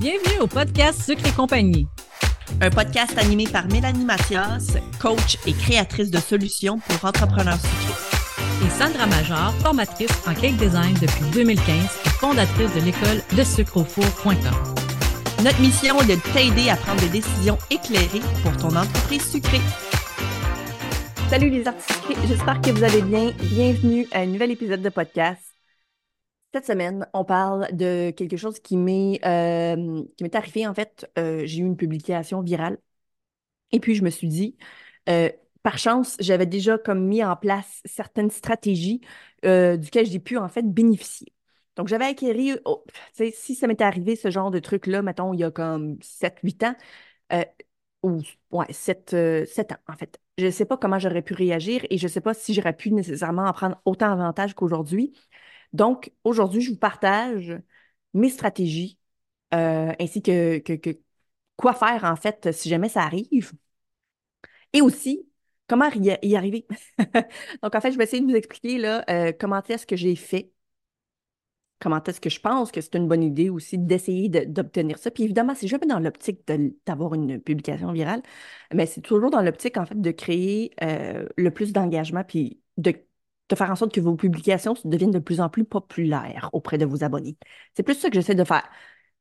Bienvenue au podcast Sucre et compagnie. Un podcast animé par Mélanie Mathias, coach et créatrice de solutions pour entrepreneurs sucrés. Et Sandra Major, formatrice en cake design depuis 2015 et fondatrice de l'école de sucreaufour.com. Notre mission est de t'aider à prendre des décisions éclairées pour ton entreprise sucrée. Salut les artistes sucrés, j'espère que vous allez bien. Bienvenue à un nouvel épisode de podcast. Cette semaine, on parle de quelque chose qui m'est euh, arrivé. En fait, euh, j'ai eu une publication virale. Et puis, je me suis dit, euh, par chance, j'avais déjà comme mis en place certaines stratégies duquel j'ai pu en fait bénéficier. Donc, j'avais acquéri, oh, si ça m'était arrivé ce genre de truc-là, mettons, il y a comme 7-8 ans, ou ouais, 7, 7 ans en fait. Je ne sais pas comment j'aurais pu réagir et je ne sais pas si j'aurais pu nécessairement en prendre autant avantage qu'aujourd'hui. Donc, aujourd'hui, je vous partage mes stratégies euh, ainsi que, quoi faire en fait si jamais ça arrive. Et aussi, comment y arriver. Donc, en fait, je vais essayer de vous expliquer là, euh, comment est-ce que j'ai fait, comment est-ce que je pense que c'est une bonne idée aussi d'essayer d'obtenir ça. Puis évidemment, c'est jamais dans l'optique d'avoir une publication virale, mais c'est toujours dans l'optique en fait de créer euh, le plus d'engagement puis de de faire en sorte que vos publications deviennent de plus en plus populaires auprès de vos abonnés. C'est plus ça que j'essaie de faire,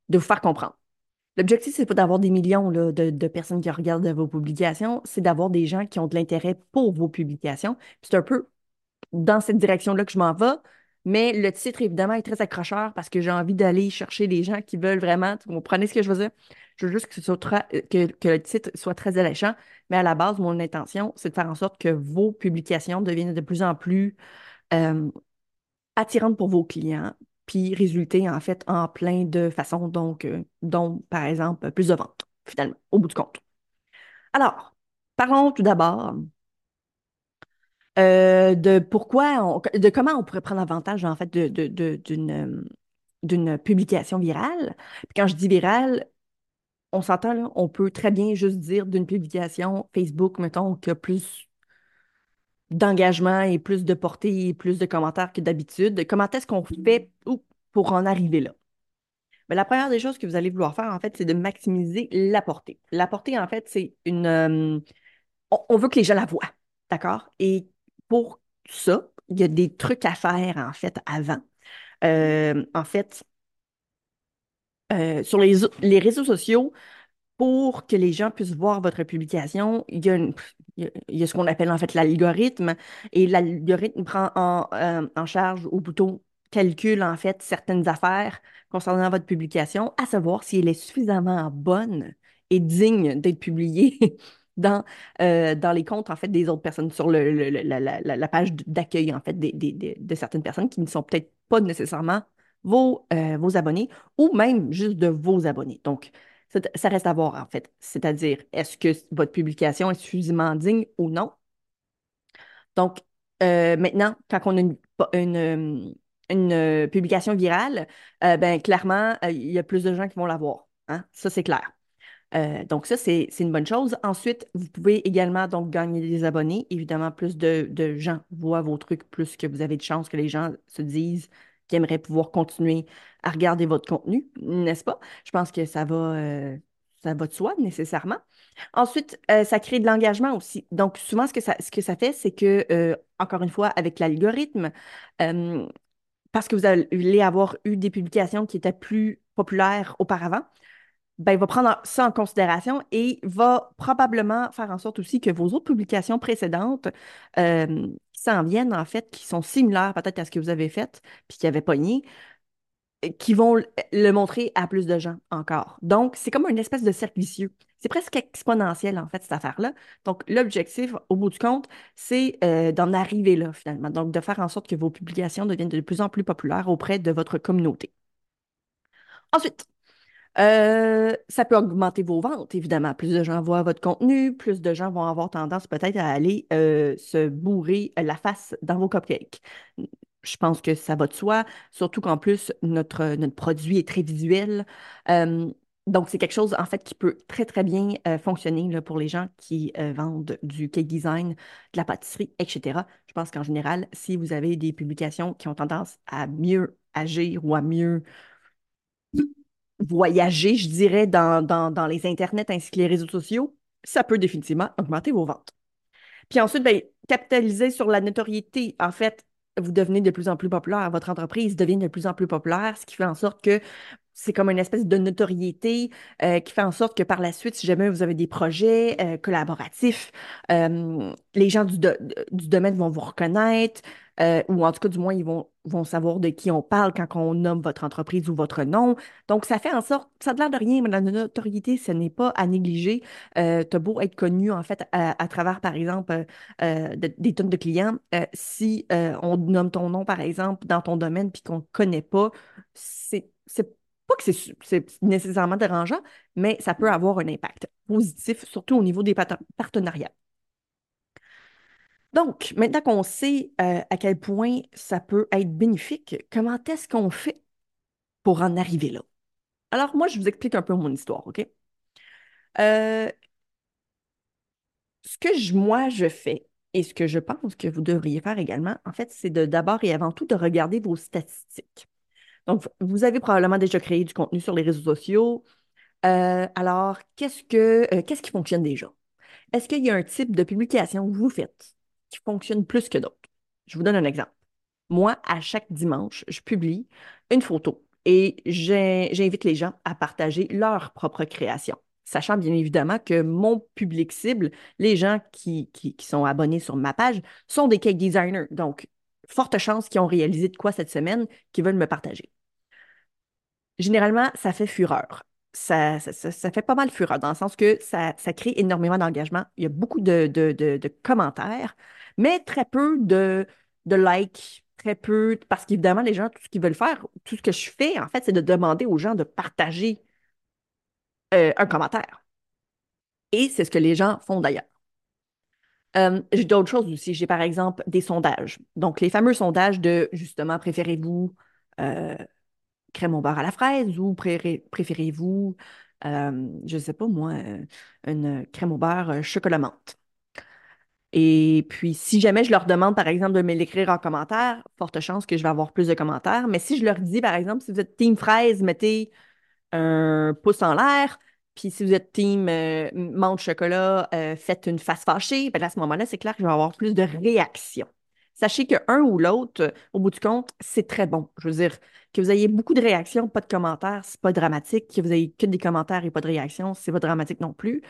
de vous faire comprendre. L'objectif, c'est pas d'avoir des millions de, personnes qui regardent vos publications, c'est d'avoir des gens qui ont de l'intérêt pour vos publications. C'est un peu dans cette direction-là que je m'en vais, mais le titre, évidemment, est très accrocheur parce que j'ai envie d'aller chercher les gens qui veulent vraiment. Vous comprenez ce que je veux dire? Je veux juste que, ce que, le titre soit très alléchant, mais à la base, mon intention, c'est de faire en sorte que vos publications deviennent de plus en plus euh, attirantes pour vos clients, puis résulter en fait en plein de façons, donc, euh, dont par exemple plus de ventes, finalement, au bout du compte. Alors, parlons tout d'abord euh, de pourquoi, de comment on pourrait prendre avantage en fait d'une d'une publication virale. Puis quand je dis virale, on s'entend, on peut très bien juste dire d'une publication Facebook, mettons, qui a plus d'engagement et plus de portée et plus de commentaires que d'habitude. Comment est-ce qu'on fait pour en arriver là? Mais la première des choses que vous allez vouloir faire, en fait, c'est de maximiser la portée. La portée, en fait, c'est une... Euh, on, veut que les gens la voient, d'accord? Et pour ça, il y a des trucs à faire, en fait, avant. Euh, en fait, euh, sur les, réseaux sociaux, pour que les gens puissent voir votre publication, il y a, il y a ce qu'on appelle en fait l'algorithme. Et l'algorithme prend en, euh, charge, ou plutôt calcule en fait certaines affaires concernant votre publication, à savoir si elle est suffisamment bonne et digne d'être publiée dans, euh, dans les comptes en fait des autres personnes, sur la, page d'accueil en fait de certaines personnes qui ne sont peut-être pas nécessairement vos, euh, vos abonnés ou même juste de vos abonnés. Donc, ça reste à voir en fait. C'est-à-dire, est-ce que votre publication est suffisamment digne ou non? Donc, euh, maintenant, quand on a une, une, publication virale, ben, clairement, il y a plus de gens qui vont la voir. Hein? Ça, c'est clair. Euh, donc, ça, c'est une bonne chose. Ensuite, vous pouvez également donc gagner des abonnés. Évidemment, plus de, gens voient vos trucs, plus que vous avez de chances que les gens se disent qu'ils aimeraient pouvoir continuer à regarder votre contenu, n'est-ce pas? Je pense que ça va, euh, ça va de soi nécessairement. Ensuite, euh, ça crée de l'engagement aussi. Donc, souvent, ce que ça, ce que ça fait, c'est que, encore une fois, avec l'algorithme, parce que vous allez avoir eu des publications qui étaient plus populaires auparavant, ben, il va prendre ça en considération et va probablement faire en sorte aussi que vos autres publications précédentes euh, s'en viennent, en fait, qui sont similaires peut-être à ce que vous avez fait, puis qui avaient pogné, qui vont le montrer à plus de gens encore. Donc, c'est comme une espèce de cercle vicieux. C'est presque exponentiel, en fait, cette affaire-là. Donc, l'objectif, au bout du compte, c'est euh, d'en arriver là, finalement. Donc, de faire en sorte que vos publications deviennent de plus en plus populaires auprès de votre communauté. Ensuite, euh, ça peut augmenter vos ventes, évidemment. Plus de gens voient votre contenu, plus de gens vont avoir tendance peut-être à aller euh, se bourrer la face dans vos cupcakes. Je pense que ça va de soi, surtout qu'en plus, notre, notre produit est très visuel. Euh, donc, c'est quelque chose, en fait, qui peut très, très bien fonctionner pour les gens qui vendent du cake design, de la pâtisserie, etc. Je pense qu'en général, si vous avez des publications qui ont tendance à mieux agir ou à mieux voyager, je dirais, dans, les internets ainsi que les réseaux sociaux, ça peut définitivement augmenter vos ventes. Puis ensuite, ben, capitaliser sur la notoriété. En fait, vous devenez de plus en plus populaire, votre entreprise devient de plus en plus populaire, ce qui fait en sorte que c'est comme une espèce de notoriété euh, qui fait en sorte que par la suite, si jamais vous avez des projets euh, collaboratifs, euh, les gens du, du, domaine vont vous reconnaître, ou en tout cas, du moins, ils vont, savoir de qui on parle quand on nomme votre entreprise ou votre nom. Donc, ça fait en sorte, ça a l'air de rien, mais la notoriété, ce n'est pas à négliger. tu as beau être connu, en fait, à, travers, par exemple, des tonnes de clients. si on nomme ton nom, par exemple, dans ton domaine, puis qu'on ne connaît pas, c'est pas que c'est nécessairement dérangeant, mais ça peut avoir un impact positif, surtout au niveau des partenariats. Donc, maintenant qu'on sait euh, à quel point ça peut être bénéfique, comment est-ce qu'on fait pour en arriver là? Alors, moi, je vous explique un peu mon histoire, OK? Euh, ce que moi, je fais et ce que je pense que vous devriez faire également, en fait, c'est de d'abord et avant tout de regarder vos statistiques. Donc, vous avez probablement déjà créé du contenu sur les réseaux sociaux. Euh, alors, qu'est-ce que, qu'est-ce qui fonctionne déjà? Est-ce qu'il y a un type de publication que vous faites? Qui fonctionne plus que d'autres? Je vous donne un exemple. Moi, à chaque dimanche, je publie une photo et j'invite les gens à partager leur propre création. Sachant bien évidemment que mon public cible, les gens qui, qui, qui sont abonnés sur ma page, sont des cake designers. Donc, forte chance qu'ils ont réalisé de quoi cette semaine, qu'ils veulent me partager. Généralement, ça fait fureur. Ça, ça, fait pas mal fureur, dans le sens que ça, crée énormément d'engagement. Il y a beaucoup de, commentaires, mais très peu de, likes, très peu, parce qu'évidemment, les gens, tout ce qu'ils veulent faire, tout ce que je fais, en fait, c'est de demander aux gens de partager euh, un commentaire. Et c'est ce que les gens font d'ailleurs. Euh, j'ai d'autres choses aussi. J'ai par exemple des sondages. Donc, les fameux sondages de justement, préférez-vous euh, crème au beurre à la fraise ou préférez-vous, euh, je ne sais pas moi, une crème au beurre chocolat menthe? Et puis, si jamais je leur demande, par exemple, de me l'écrire en commentaire, forte chance que je vais avoir plus de commentaires. Mais si je leur dis, par exemple, si vous êtes team fraise, mettez un pouce en l'air. Puis si vous êtes team euh, menthe chocolat, euh, faites une face fâchée. Ben à ce moment-là, c'est clair que je vais avoir plus de réactions. Sachez qu'un ou l'autre, au bout du compte, c'est très bon. Je veux dire, que vous ayez beaucoup de réactions, pas de commentaires, c'est pas dramatique. Que vous ayez que des commentaires et pas de réactions, c'est pas dramatique non plus.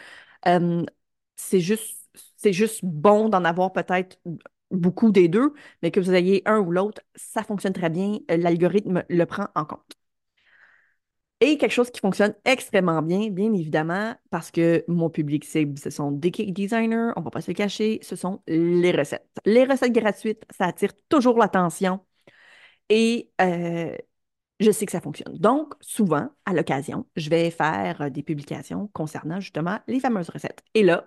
C'est juste, c'est juste bon d'en avoir peut-être beaucoup des deux, mais que vous ayez un ou l'autre, ça fonctionne très bien. L'algorithme le prend en compte. Et quelque chose qui fonctionne extrêmement bien, bien évidemment, parce que mon public cible, ce sont des cake designers, on ne va pas se le cacher, ce sont les recettes. Les recettes gratuites, ça attire toujours l'attention et euh, je sais que ça fonctionne. Donc, souvent, à l'occasion, je vais faire euh, des publications concernant justement les fameuses recettes. Et là,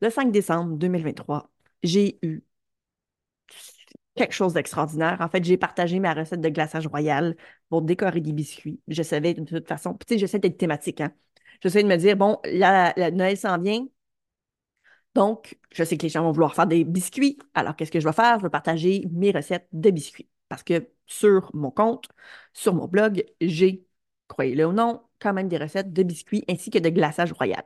le 5 décembre 2023, j'ai eu quelque chose d'extraordinaire. En fait, j'ai partagé ma recette de glaçage royal pour décorer des biscuits. Je savais de toute façon, tu sais, j'essaie d'être thématique. Hein? J'essaie de me dire, bon, la, Noël s'en vient. Donc, je sais que les gens vont vouloir faire des biscuits. Alors, qu'est-ce que je vais faire? Je vais partager mes recettes de biscuits. Parce que sur mon compte, sur mon blog, j'ai, croyez-le ou non, quand même des recettes de biscuits ainsi que de glaçage royal.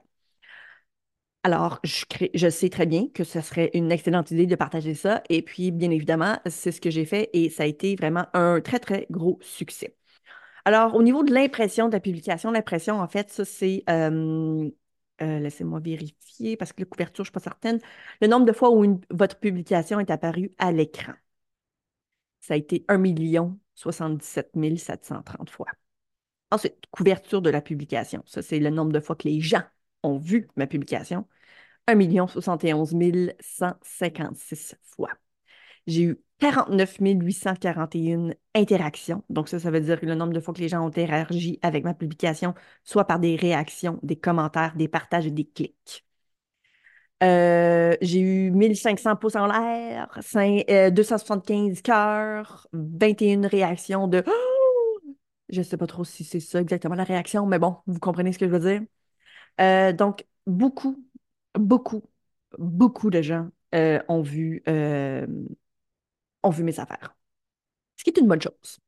Alors, je, sais très bien que ce serait une excellente idée de partager ça. Et puis, bien évidemment, c'est ce que j'ai fait et ça a été vraiment un très, très gros succès. Alors, au niveau de l'impression de la publication, l'impression, en fait, ça, c'est. Euh, euh, laissez-moi vérifier parce que la couverture, je ne suis pas certaine. Le nombre de fois où votre publication est apparue à l'écran. Ça a été 1 77 730 fois. Ensuite, couverture de la publication. Ça, c'est le nombre de fois que les gens ont vu ma publication. 1 71 156 fois. J'ai eu 49 841 interactions. Donc, ça, ça veut dire le nombre de fois que les gens ont interagi avec ma publication, soit par des réactions, des commentaires, des partages et des clics. Euh, j'ai eu 1500 pouces en l'air, 275 euh, cœurs, 21 réactions de Je ne sais pas trop si c'est ça exactement la réaction, mais bon, vous comprenez ce que je veux dire. Euh, donc, beaucoup, beaucoup, beaucoup de gens euh, ont vu, euh, ont vu mes affaires. Ce qui est une bonne chose.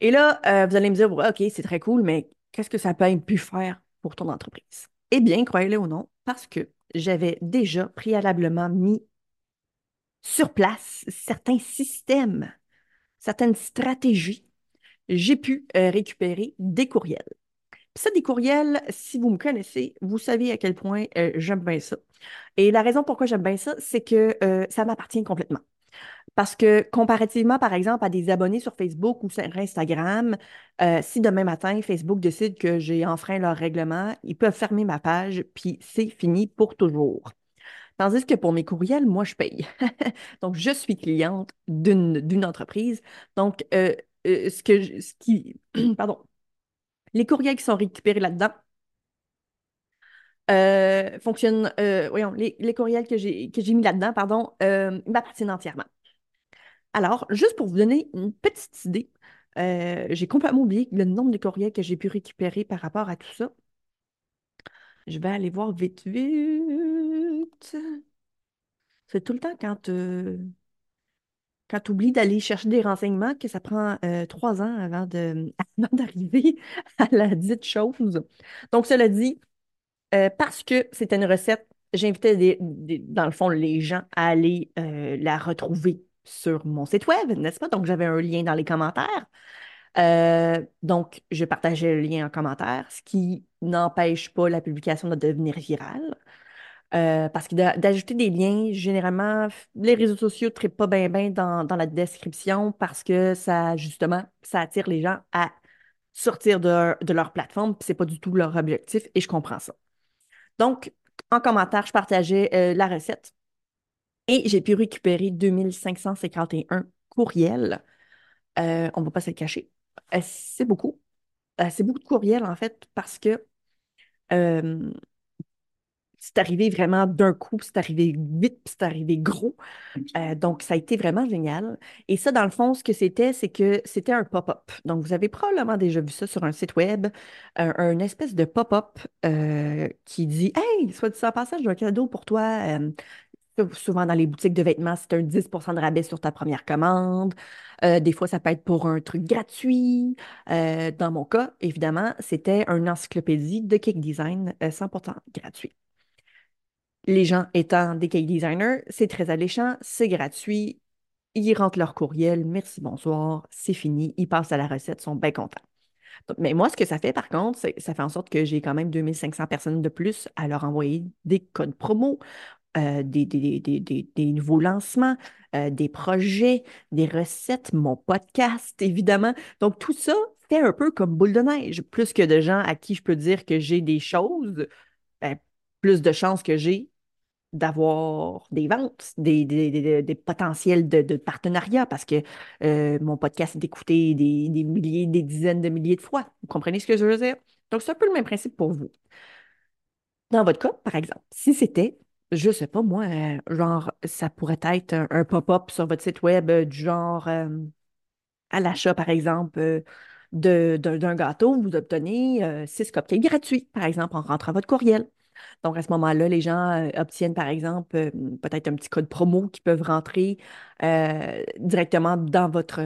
Et là, vous allez me dire, OK, c'est très cool, mais qu'est-ce que ça peut pu faire pour ton entreprise? Eh bien, croyez-le ou non, parce que j'avais déjà préalablement mis sur place certains systèmes, certaines stratégies, j'ai pu récupérer des courriels. Ça, des courriels, si vous me connaissez, vous savez à quel point euh, j'aime bien ça. Et la raison pourquoi j'aime bien ça, c'est que euh, ça m'appartient complètement. Parce que comparativement, par exemple, à des abonnés sur Facebook ou sur Instagram, si demain matin, Facebook décide que j'ai enfreint leur règlement, ils peuvent fermer ma page, puis c'est fini pour toujours. Tandis que pour mes courriels, moi, je paye. Donc, je suis cliente d'une entreprise. Donc, euh, euh, ce que ce qui, pardon, les courriels qui sont récupérés là-dedans euh, fonctionnent, voyons, les, courriels que j'ai mis là-dedans, pardon, m'appartiennent entièrement. Alors, juste pour vous donner une petite idée, j'ai complètement oublié le nombre de courriels que j'ai pu récupérer par rapport à tout ça. Je vais aller voir vite, vite. C'est tout le temps quand, euh, quand tu oublies d'aller chercher des renseignements que ça prend euh, trois ans avant d'arriver à la dite chose. Donc, cela dit, euh, parce que c'était une recette, j'invitais dans le fond les gens à aller la retrouver sur mon site web, n'est-ce pas? Donc, j'avais un lien dans les commentaires. Euh, donc, je partageais le lien en commentaire, ce qui n'empêche pas la publication de devenir virale. Euh, parce que d'ajouter des liens, généralement, les réseaux sociaux ne traitent pas bien bien dans, la description parce que ça, justement, ça attire les gens à sortir de, leur plateforme, puis c'est pas du tout leur objectif, et je comprends ça. Donc, en commentaire, je partageais euh, la recette et j'ai pu récupérer 2551 courriels. on ne va pas se le cacher. Euh, c'est beaucoup. Euh, c'est beaucoup de courriels, en fait, parce que euh, c'est arrivé vraiment d'un coup, c'est arrivé vite, c'est arrivé gros. donc, ça a été vraiment génial. Et ça, dans le fond, ce que c'était, c'est que c'était un pop-up. Donc, vous avez probablement déjà vu ça sur un site web, un, espèce de pop-up qui dit Hey, soit dit en passage, j'ai un cadeau pour toi. Souvent dans les boutiques de vêtements, c'est un 10% de rabais sur ta première commande. Euh, des fois, ça peut être pour un truc gratuit. Euh, dans mon cas, évidemment, c'était une encyclopédie de cake design 100% euh, gratuit. Les gens étant des cake designers, c'est très alléchant, c'est gratuit. Ils rentrent leur courriel, merci, bonsoir, c'est fini. Ils passent à la recette, sont bien contents. mais moi, ce que ça fait, par contre, ça fait en sorte que j'ai quand même 2500 personnes de plus à leur envoyer des codes promo euh, des, des, nouveaux lancements, euh, des projets, des recettes, mon podcast, évidemment. Donc, tout ça fait un peu comme boule de neige. Plus que de gens à qui je peux dire que j'ai des choses, ben, plus de chances que j'ai d'avoir des ventes, des, des, potentiels de, de partenariat parce que euh, mon podcast est écouté des, milliers, des dizaines de milliers de fois. Vous comprenez ce que je veux dire? Donc, c'est un peu le même principe pour vous. Dans votre cas, par exemple, si c'était je sais pas, moi, euh, genre, ça pourrait être un, pop-up sur votre site web euh, du genre à l'achat, par exemple, d'un gâteau, vous obtenez six cupcakes gratuits, par exemple, en rentrant votre courriel. Donc, à ce moment-là, les gens obtiennent, par exemple, peut-être un petit code promo qu'ils peuvent rentrer directement dans votre,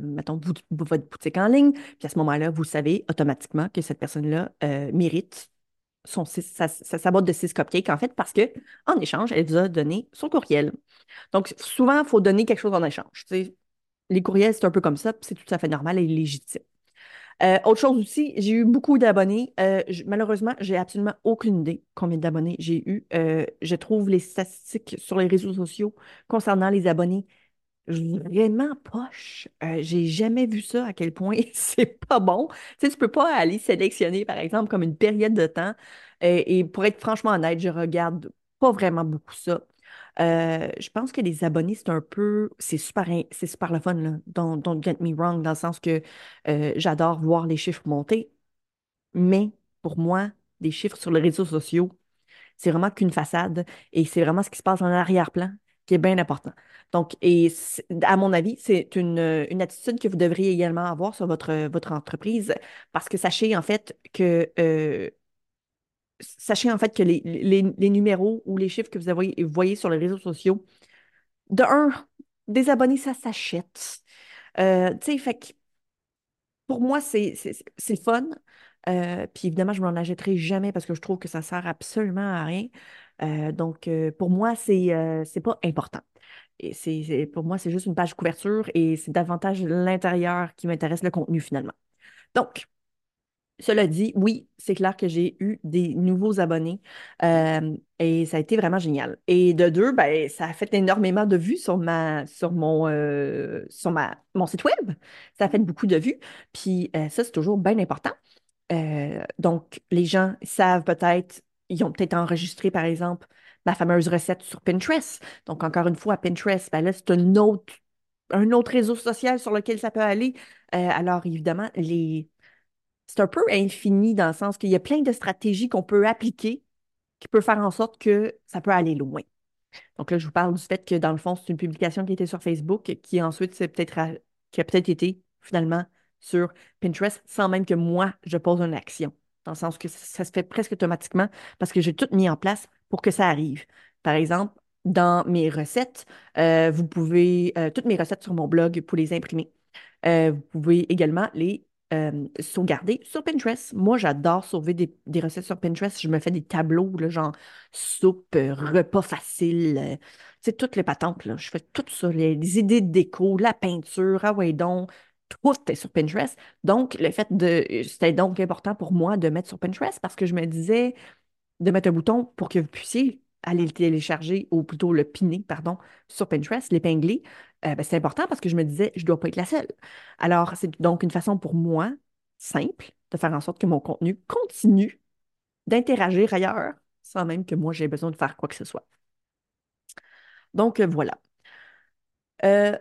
mettons, votre boutique en ligne. Puis à ce moment-là, vous savez automatiquement que cette personne-là mérite sa, boîte de six cupcakes, en fait, parce que en échange, elle vous a donné son courriel. Donc, souvent, il faut donner quelque chose en échange. Les courriels, c'est un peu comme ça, c'est tout à fait normal et légitime. Euh, autre chose aussi, j'ai eu beaucoup d'abonnés. Euh, malheureusement, j'ai absolument aucune idée combien d'abonnés j'ai eu. Euh, je trouve les statistiques sur les réseaux sociaux concernant les abonnés vraiment poche. Euh, j'ai jamais vu ça à quel point c'est pas bon. Tu sais, tu peux pas aller sélectionner, par exemple, comme une période de temps. Et pour être franchement honnête, je regarde pas vraiment beaucoup ça. Euh, je pense que les abonnés, c'est un peu. C'est super, c'est super le fun, là. Don't, don't, get me wrong, dans le sens que j'adore voir les chiffres monter. Mais pour moi, des chiffres sur les réseaux sociaux, c'est vraiment qu'une façade et c'est vraiment ce qui se passe en arrière-plan qui est bien important. Donc, et à mon avis, c'est une, attitude que vous devriez également avoir sur votre, votre entreprise parce que sachez en fait que euh, sachez en fait que les, numéros ou les chiffres que vous, voyez sur les réseaux sociaux, de un, des abonnés, ça s'achète. Euh, tu sais, fait pour moi, c'est fun. Euh, puis évidemment, je m'en achèterai jamais parce que je trouve que ça sert absolument à rien. Euh, donc, pour moi, c'est c'est pas important. Et pour moi, c'est juste une page couverture et c'est davantage l'intérieur qui m'intéresse, le contenu finalement. Donc, cela dit, oui, c'est clair que j'ai eu des nouveaux abonnés euh, et ça a été vraiment génial. Et de deux, ben, ça a fait énormément de vues sur euh, mon site web. Ça a fait beaucoup de vues. Puis euh, ça, c'est toujours bien important. Donc, les gens savent peut-être, ils ont peut-être enregistré, par exemple, ma fameuse recette sur Pinterest. Donc, encore une fois, Pinterest, ben là, c'est un autre, réseau social sur lequel ça peut aller. Alors, évidemment, les c'est un peu infini dans le sens qu'il y a plein de stratégies qu'on peut appliquer qui peut faire en sorte que ça peut aller loin. Donc là, je vous parle du fait que dans le fond, c'est une publication qui était sur Facebook qui ensuite c'est peut-être qui a peut-être été finalement sur Pinterest sans même que moi je pose une action. Dans le sens que ça, ça se fait presque automatiquement parce que j'ai tout mis en place pour que ça arrive. Par exemple, dans mes recettes, euh, vous pouvez, euh, toutes mes recettes sur mon blog pour les imprimer. Euh, vous pouvez également les euh, sauvegarder sur Pinterest. Moi, j'adore sauver des, des recettes sur Pinterest. Je me fais des tableaux, là, genre soupe, euh, repas facile, euh, tu sais, toutes les patentes, là. Je fais tout ça, les, les idées de déco, la peinture, ah ouais, donc, tout est sur Pinterest. Donc, le fait de, c'était donc important pour moi de mettre sur Pinterest parce que je me disais, de mettre un bouton pour que vous puissiez aller le télécharger, ou plutôt le piner, pardon, sur Pinterest, l'épingler, euh, ben, c'est important parce que je me disais, je ne dois pas être la seule. Alors, c'est donc une façon pour moi, simple, de faire en sorte que mon contenu continue d'interagir ailleurs, sans même que moi j'ai besoin de faire quoi que ce soit. Donc, euh, voilà. Euh,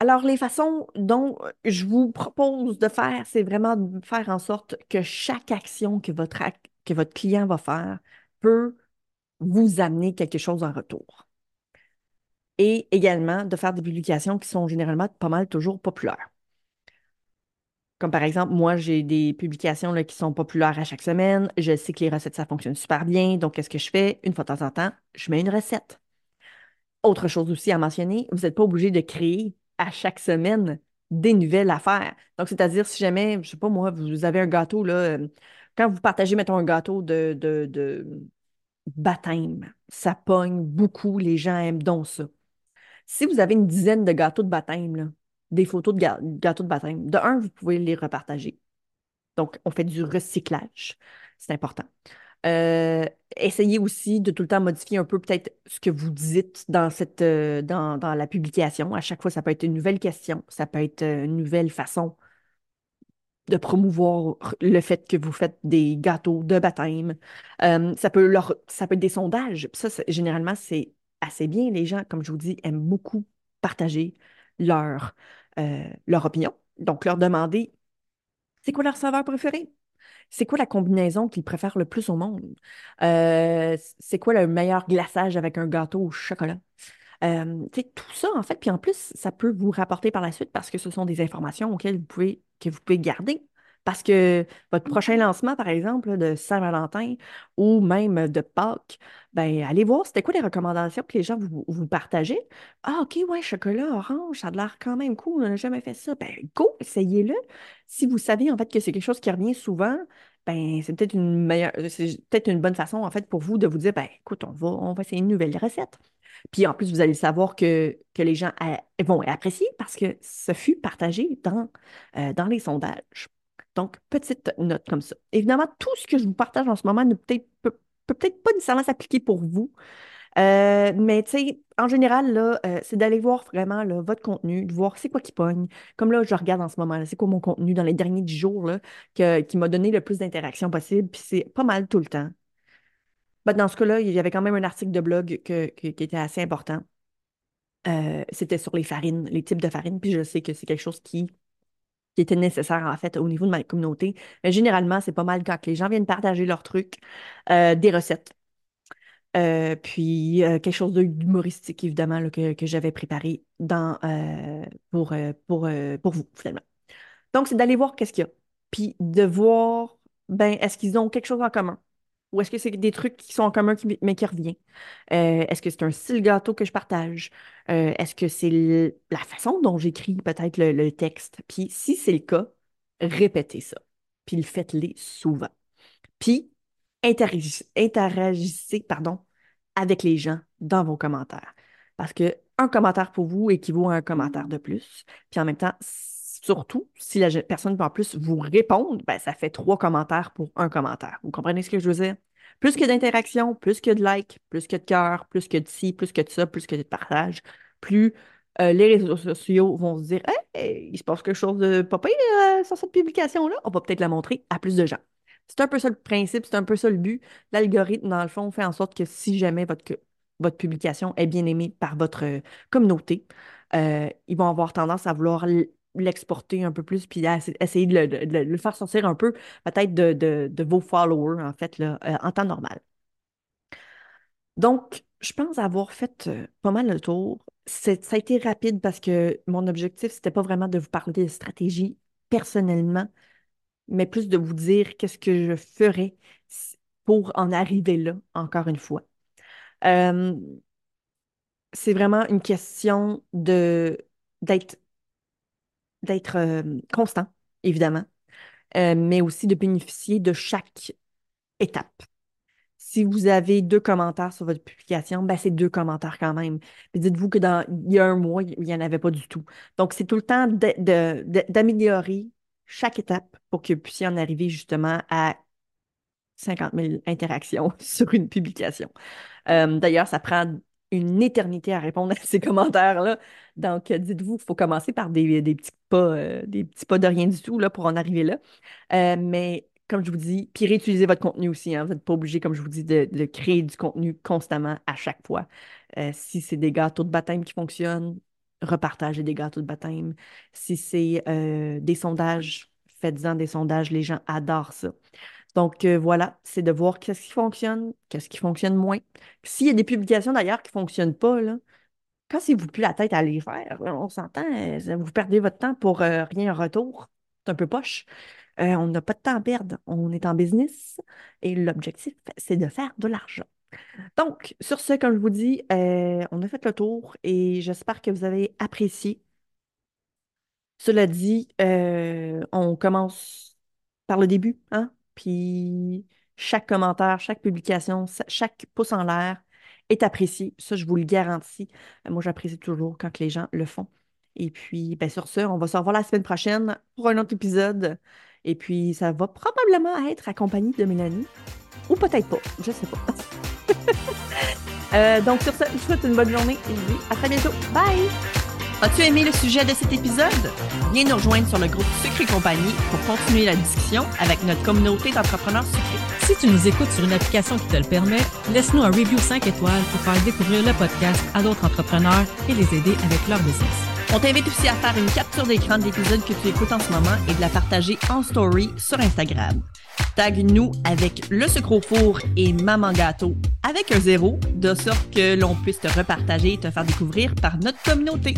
alors, les façons dont je vous propose de faire, c'est vraiment de faire en sorte que chaque action que votre, que votre client va faire peut vous amener quelque chose en retour. Et également de faire des publications qui sont généralement pas mal toujours populaires. Comme par exemple, moi, j'ai des publications qui sont populaires à chaque semaine. Je sais que les recettes, ça fonctionne super bien. Donc, qu'est-ce que je fais? Une fois de temps en temps, je mets une recette. Autre chose aussi à mentionner, vous n'êtes pas obligé de créer à chaque semaine des nouvelles affaires. Donc, c'est-à-dire, si jamais, je ne sais pas moi, vous avez un gâteau, là, euh, quand vous partagez, mettons, un gâteau de, de baptême, ça pogne beaucoup, les gens aiment donc ça. Si vous avez une dizaine de gâteaux de baptême, des photos de gâteaux de baptême, de un, vous pouvez les repartager. Donc, on fait du recyclage. C'est important. Euh, essayez aussi de tout le temps modifier un peu peut-être ce que vous dites dans cette, euh, dans, dans la publication. À chaque fois, ça peut être une nouvelle question, ça peut être une nouvelle façon de promouvoir le fait que vous faites des gâteaux de baptême. Euh, ça peut leur, ça être des sondages. Ça, généralement, c'est assez bien. Les gens, comme je vous dis, aiment beaucoup partager leur, euh, leur opinion. Donc, leur demander, c'est quoi leur saveur préférée? C'est quoi la combinaison qu'ils préfèrent le plus au monde? Euh, c'est quoi le meilleur glaçage avec un gâteau au chocolat? Euh, tout ça, en fait, puis en plus, ça peut vous rapporter par la suite parce que ce sont des informations auxquelles vous pouvez, que vous pouvez garder. Parce que votre prochain lancement, par exemple, de Saint-Valentin ou même de Pâques, ben, allez voir c'était quoi les recommandations que les gens vous, vous partageaient. Ah, OK, ouais, chocolat orange, ça a l'air quand même cool, on n'a jamais fait ça. Ben, go, essayez-le. Si vous savez, en fait, que c'est quelque chose qui revient souvent, ben, c'est peut-être une meilleure, c'est peut-être une bonne façon, en fait, pour vous de vous dire, ben, écoute, on va, on va essayer une nouvelle recette. Puis en plus, vous allez savoir que, que les gens vont apprécier parce que ce fut partagé dans, euh, dans les sondages. Donc, petite note comme ça. Évidemment, tout ce que je vous partage en ce moment ne peut peut, peut peut-être pas nécessairement s'appliquer pour vous, euh, mais tu sais, en général, là, euh, c'est d'aller voir vraiment votre contenu, de voir c'est quoi qui pogne. Comme là, je regarde en ce moment, c'est quoi mon contenu dans les derniers dix jours là, qui m'a donné le plus d'interactions possible, puis c'est pas mal tout le temps. Ben, dans ce cas-là, il y avait quand même un article de blog que- qui était assez important. Euh, c'était sur les farines, les types de farines, puis je sais que c'est quelque chose qui, qui était nécessaire en fait au niveau de ma communauté. Mais généralement, c'est pas mal quand les gens viennent partager leurs trucs, des recettes. Euh, puis euh, quelque chose d'humoristique, évidemment, que, j'avais préparé euh, pour, vous, finalement. Donc, c'est d'aller voir qu'est-ce qu'il y a. Puis de voir, ben, est-ce qu'ils ont quelque chose en commun? Ou est-ce que c'est des trucs qui sont en commun qui- mais qui reviennent? Euh, est-ce que c'est un style gâteau que je partage? Est-ce que c'est la façon dont j'écris peut-être le, texte? Puis si c'est le cas, répétez ça. Puis faites-les souvent. Puis interagissez pardon, avec les gens dans vos commentaires. Parce que un commentaire pour vous équivaut à un commentaire de plus. Puis en même temps, surtout, si la personne peut en plus vous répondre, ben, ça fait trois commentaires pour un commentaire. Vous comprenez ce que je veux dire? Plus que d'interaction, plus que de likes, plus que de cœur, plus que de ci, plus que de ça, plus que de partage, plus euh, les réseaux sociaux vont se dire Hey, il se passe quelque chose de pas pire euh, sur cette publication-là, on va peut-être la montrer à plus de gens. C'est un peu ça le principe, c'est un peu ça le but. L'algorithme, dans le fond, fait en sorte que si jamais votre, votre publication est bien aimée par votre euh, communauté, ils vont avoir tendance à vouloir l'exporter un peu plus, puis essayer de le, faire sortir un peu, peut-être de, vos followers, en fait, là, en temps normal. Donc, je pense avoir fait pas mal le tour ça a été rapide parce que mon objectif, c'était pas vraiment de vous parler de stratégie personnellement, mais plus de vous dire qu'est-ce que je ferais pour en arriver là, encore une fois. Euh, c'est vraiment une question de d'être d'être euh, constant, évidemment, euh, mais aussi de bénéficier de chaque étape si vous avez deux commentaires sur votre publication, ben c'est deux commentaires quand même. dites-vous que dans il y a un mois, il n'y en avait pas du tout. Donc, c'est tout le temps d'améliorer chaque étape pour que vous puissiez en arriver justement à 50 000 interactions sur une publication. Euh, d'ailleurs, ça prend une éternité à répondre à ces commentaires-là. Donc, dites-vous qu'il faut commencer par des, petits pas, euh, des petits pas de rien du tout là, pour en arriver là. Euh, mais comme je vous dis, puis réutiliser votre contenu aussi. Hein. Vous n'êtes pas obligé, comme je vous dis, de, créer du contenu constamment à chaque fois. Si c'est des gâteaux de baptême qui fonctionnent, repartagez des gâteaux de baptême. Si c'est euh, des sondages, faites-en des sondages. Les gens adorent ça. Donc euh, voilà, c'est de voir qu'est-ce qui fonctionne, qu'est-ce qui fonctionne moins. S'il y a des publications d'ailleurs qui ne fonctionnent pas, là, cassez-vous plus la tête à les faire. On s'entend, vous perdez votre temps pour rien en retour. C'est un peu poche. Euh, on n'a pas de temps à perdre. On est en business et l'objectif, c'est de faire de l'argent. Donc, sur ce, comme je vous dis, euh, on a fait le tour et j'espère que vous avez apprécié. Cela dit, euh, on commence par le début, hein? Puis chaque commentaire, chaque publication, chaque pouce en l'air est apprécié. Ça, je vous le garantis. Moi, j'apprécie toujours quand les gens le font. Et puis, ben, sur ce, on va se revoir la semaine prochaine pour un autre épisode. Et puis, ça va probablement être accompagné de Mélanie. Ou peut-être pas, je sais pas. Euh, donc, sur ce, je vous souhaite une bonne journée et je vous dis à très bientôt. Bye! As-tu aimé le sujet de cet épisode? Viens nous rejoindre sur le groupe Sucre et compagnie pour continuer la discussion avec notre communauté d'entrepreneurs sucrés. Si tu nous écoutes sur une application qui te le permet, laisse-nous un review 5 étoiles pour faire découvrir le podcast à d'autres entrepreneurs et les aider avec leur business. On t'invite aussi à faire une capture d'écran de l'épisode que tu écoutes en ce moment et de la partager en story sur Instagram. Tag-nous avec le sucre au four et Maman Gâteau avec un zéro, de sorte que l'on puisse te repartager et te faire découvrir par notre communauté.